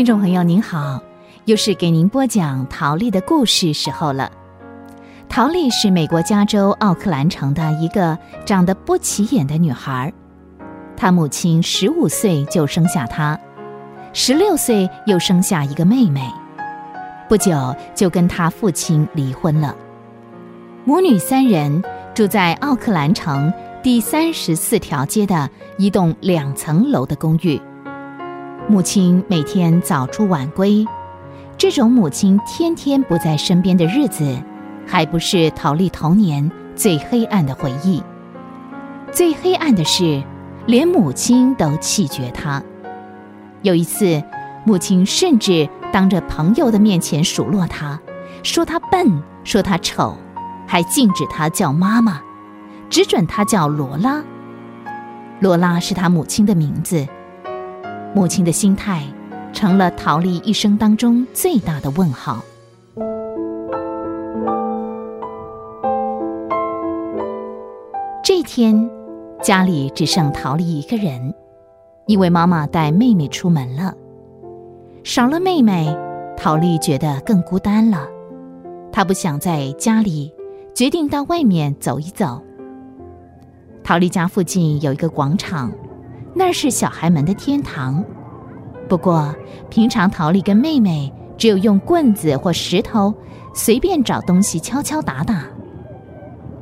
听众朋友您好，又是给您播讲陶丽的故事时候了。陶丽是美国加州奥克兰城的一个长得不起眼的女孩，她母亲十五岁就生下她，十六岁又生下一个妹妹，不久就跟她父亲离婚了。母女三人住在奥克兰城第三十四条街的一栋两层楼的公寓。母亲每天早出晚归，这种母亲天天不在身边的日子，还不是陶丽童年最黑暗的回忆。最黑暗的是，连母亲都弃绝他。有一次，母亲甚至当着朋友的面前数落他，说他笨，说他丑，还禁止他叫妈妈，只准他叫罗拉。罗拉是他母亲的名字。母亲的心态，成了陶丽一生当中最大的问号。这天，家里只剩陶丽一个人，因为妈妈带妹妹出门了，少了妹妹，陶丽觉得更孤单了。她不想在家里，决定到外面走一走。陶丽家附近有一个广场。那是小孩们的天堂，不过平常陶丽跟妹妹只有用棍子或石头随便找东西敲敲打打，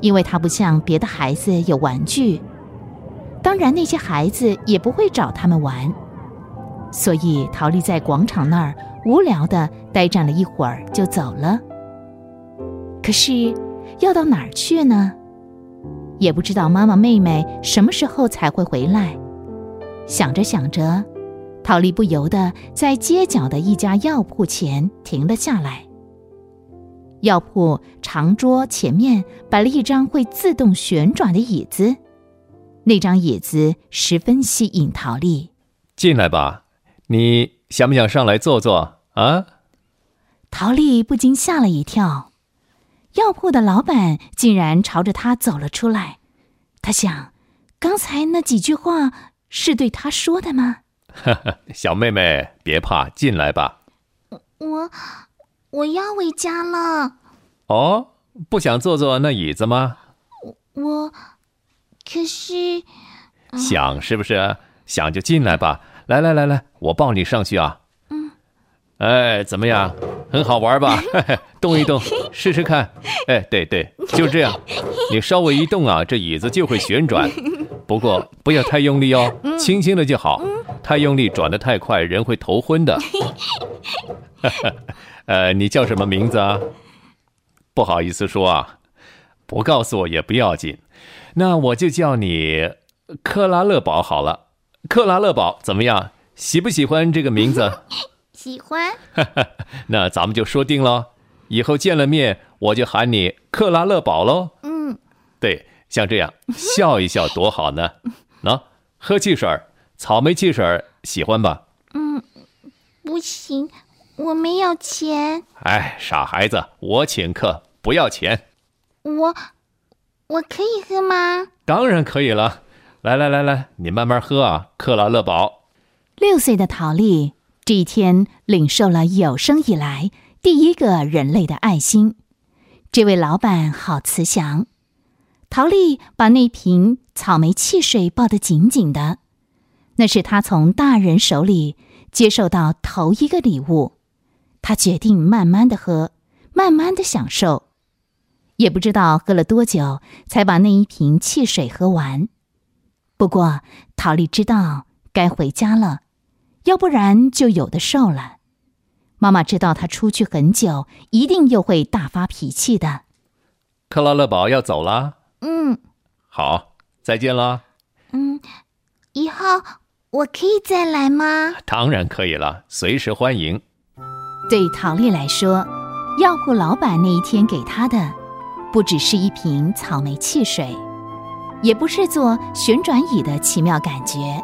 因为她不像别的孩子有玩具，当然那些孩子也不会找他们玩，所以陶丽在广场那儿无聊的呆站了一会儿就走了。可是要到哪儿去呢？也不知道妈妈妹妹什么时候才会回来。想着想着，陶丽不由得在街角的一家药铺前停了下来。药铺长桌前面摆了一张会自动旋转的椅子，那张椅子十分吸引陶丽。进来吧，你想不想上来坐坐啊？陶丽不禁吓了一跳，药铺的老板竟然朝着他走了出来。他想，刚才那几句话。是对他说的吗？小妹妹，别怕，进来吧。我我要回家了。哦，不想坐坐那椅子吗？我可是想是不是？想就进来吧。来来来来，我抱你上去啊。嗯。哎，怎么样？很好玩吧？动一动，试试看。哎，对对，就这样。你稍微一动啊，这椅子就会旋转。不过 不要太用力哦，轻轻的就好。太用力转的太快，人会头昏的。呃，你叫什么名字啊？不好意思说啊，不告诉我也不要紧。那我就叫你克拉勒宝好了。克拉勒宝怎么样？喜不喜欢这个名字？喜欢。那咱们就说定了，以后见了面我就喊你克拉勒宝喽。嗯，对。像这样笑一笑多好呢，喏，喝汽水草莓汽水喜欢吧？嗯，不行，我没有钱。哎，傻孩子，我请客，不要钱。我，我可以喝吗？当然可以了，来来来来，你慢慢喝啊，克拉乐宝。六岁的陶丽这一天领受了有生以来第一个人类的爱心，这位老板好慈祥。陶丽把那瓶草莓汽水抱得紧紧的，那是她从大人手里接受到头一个礼物。她决定慢慢的喝，慢慢的享受，也不知道喝了多久才把那一瓶汽水喝完。不过陶丽知道该回家了，要不然就有的受了。妈妈知道她出去很久，一定又会大发脾气的。克拉乐宝要走了。嗯，好，再见了。嗯，以后我可以再来吗？当然可以了，随时欢迎。对陶丽来说，药铺老板那一天给她的，不只是一瓶草莓汽水，也不是坐旋转椅的奇妙感觉，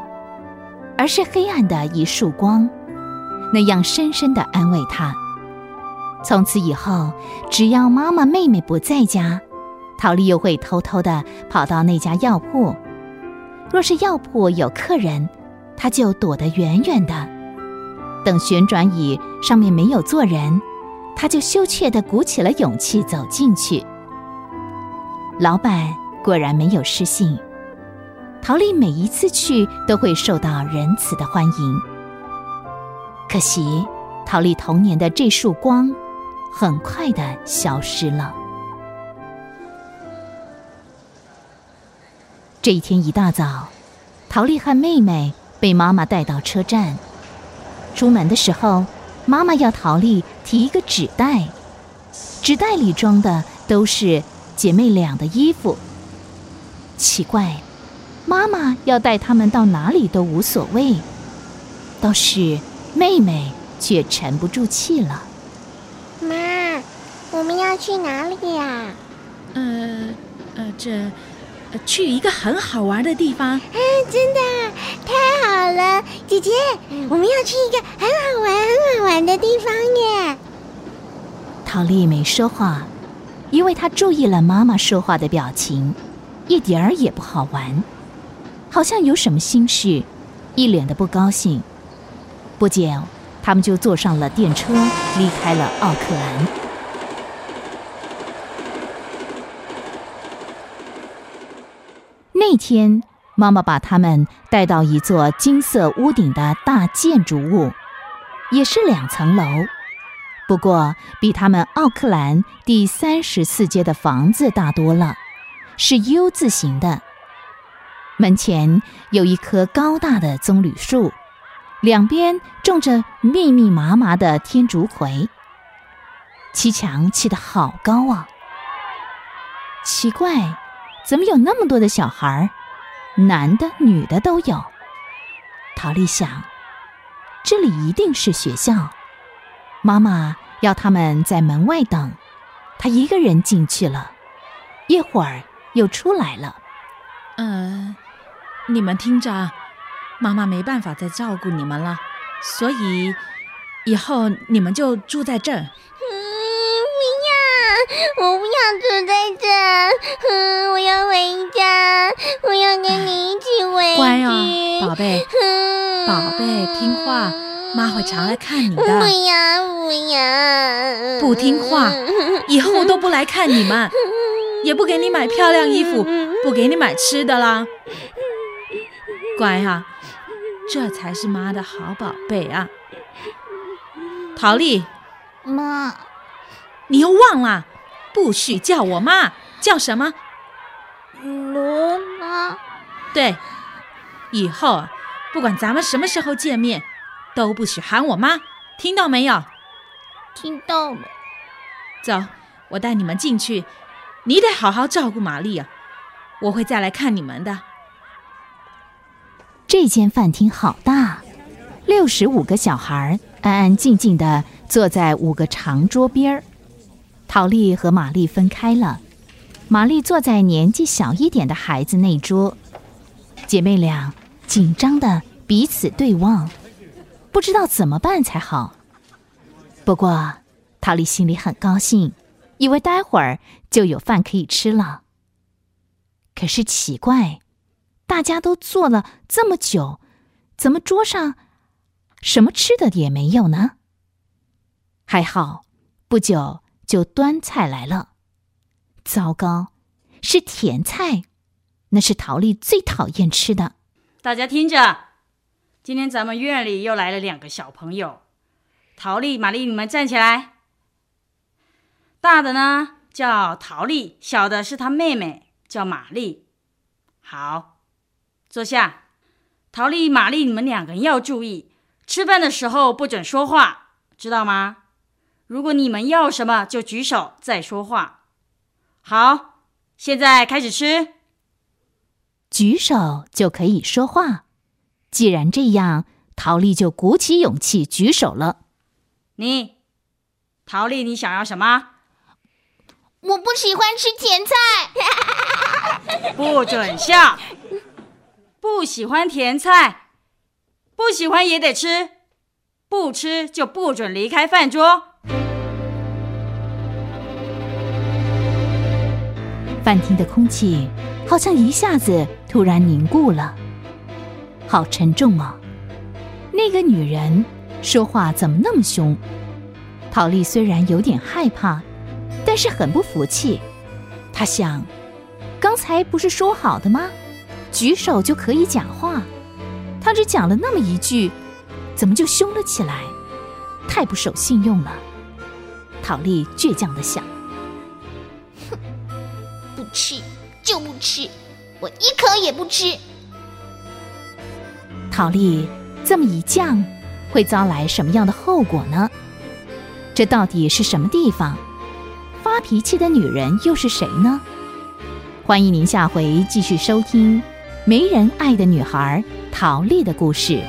而是黑暗的一束光，那样深深的安慰她。从此以后，只要妈妈、妹妹不在家。陶丽又会偷偷的跑到那家药铺，若是药铺有客人，她就躲得远远的。等旋转椅上面没有坐人，他就羞怯地鼓起了勇气走进去。老板果然没有失信，陶丽每一次去都会受到仁慈的欢迎。可惜，陶丽童年的这束光，很快的消失了。这一天一大早，陶丽和妹妹被妈妈带到车站。出门的时候，妈妈要陶丽提一个纸袋，纸袋里装的都是姐妹俩的衣服。奇怪，妈妈要带他们到哪里都无所谓，倒是妹妹却沉不住气了。妈，我们要去哪里呀？呃，呃，这。去一个很好玩的地方，嗯，真的太好了，姐姐，我们要去一个很好玩、很好玩的地方耶。陶丽没说话，因为她注意了妈妈说话的表情，一点儿也不好玩，好像有什么心事，一脸的不高兴。不久，他们就坐上了电车，离开了奥克兰。那天，妈妈把他们带到一座金色屋顶的大建筑物，也是两层楼，不过比他们奥克兰第三十四街的房子大多了，是 U 字形的。门前有一棵高大的棕榈树，两边种着密密麻麻的天竺葵，砌墙砌得好高啊！奇怪。怎么有那么多的小孩儿，男的、女的都有？陶丽想，这里一定是学校。妈妈要他们在门外等，她一个人进去了，一会儿又出来了。呃，你们听着，妈妈没办法再照顾你们了，所以以后你们就住在这儿。我不要住在这，嗯，我要回家，我要跟你一起回去。乖哦，宝贝，宝贝，听话，妈会常来看你的。不要，不要，不听话，以后都不来看你们，也不给你买漂亮衣服，不给你买吃的啦。乖哈，这才是妈的好宝贝啊。陶丽，妈，你又忘了。不许叫我妈，叫什么？罗妈。对，以后啊，不管咱们什么时候见面，都不许喊我妈，听到没有？听到了。走，我带你们进去。你得好好照顾玛丽啊，我会再来看你们的。这间饭厅好大，六十五个小孩安安静静的坐在五个长桌边儿。陶丽和玛丽分开了，玛丽坐在年纪小一点的孩子那桌，姐妹俩紧张的彼此对望，不知道怎么办才好。不过，陶丽心里很高兴，以为待会儿就有饭可以吃了。可是奇怪，大家都坐了这么久，怎么桌上什么吃的也没有呢？还好，不久。就端菜来了，糟糕，是甜菜，那是陶丽最讨厌吃的。大家听着，今天咱们院里又来了两个小朋友，陶丽、玛丽，你们站起来。大的呢叫陶丽，小的是她妹妹，叫玛丽。好，坐下。陶丽、玛丽，你们两个人要注意，吃饭的时候不准说话，知道吗？如果你们要什么，就举手再说话。好，现在开始吃。举手就可以说话。既然这样，陶丽就鼓起勇气举手了。你，陶丽，你想要什么？我不喜欢吃甜菜。不准笑。不喜欢甜菜，不喜欢也得吃，不吃就不准离开饭桌。饭厅的空气好像一下子突然凝固了，好沉重啊！那个女人说话怎么那么凶？陶丽虽然有点害怕，但是很不服气。她想，刚才不是说好的吗？举手就可以讲话，他只讲了那么一句，怎么就凶了起来？太不守信用了。陶丽倔强的想。吃就不吃，我一口也不吃。陶丽这么一犟，会遭来什么样的后果呢？这到底是什么地方？发脾气的女人又是谁呢？欢迎您下回继续收听《没人爱的女孩》陶丽的故事。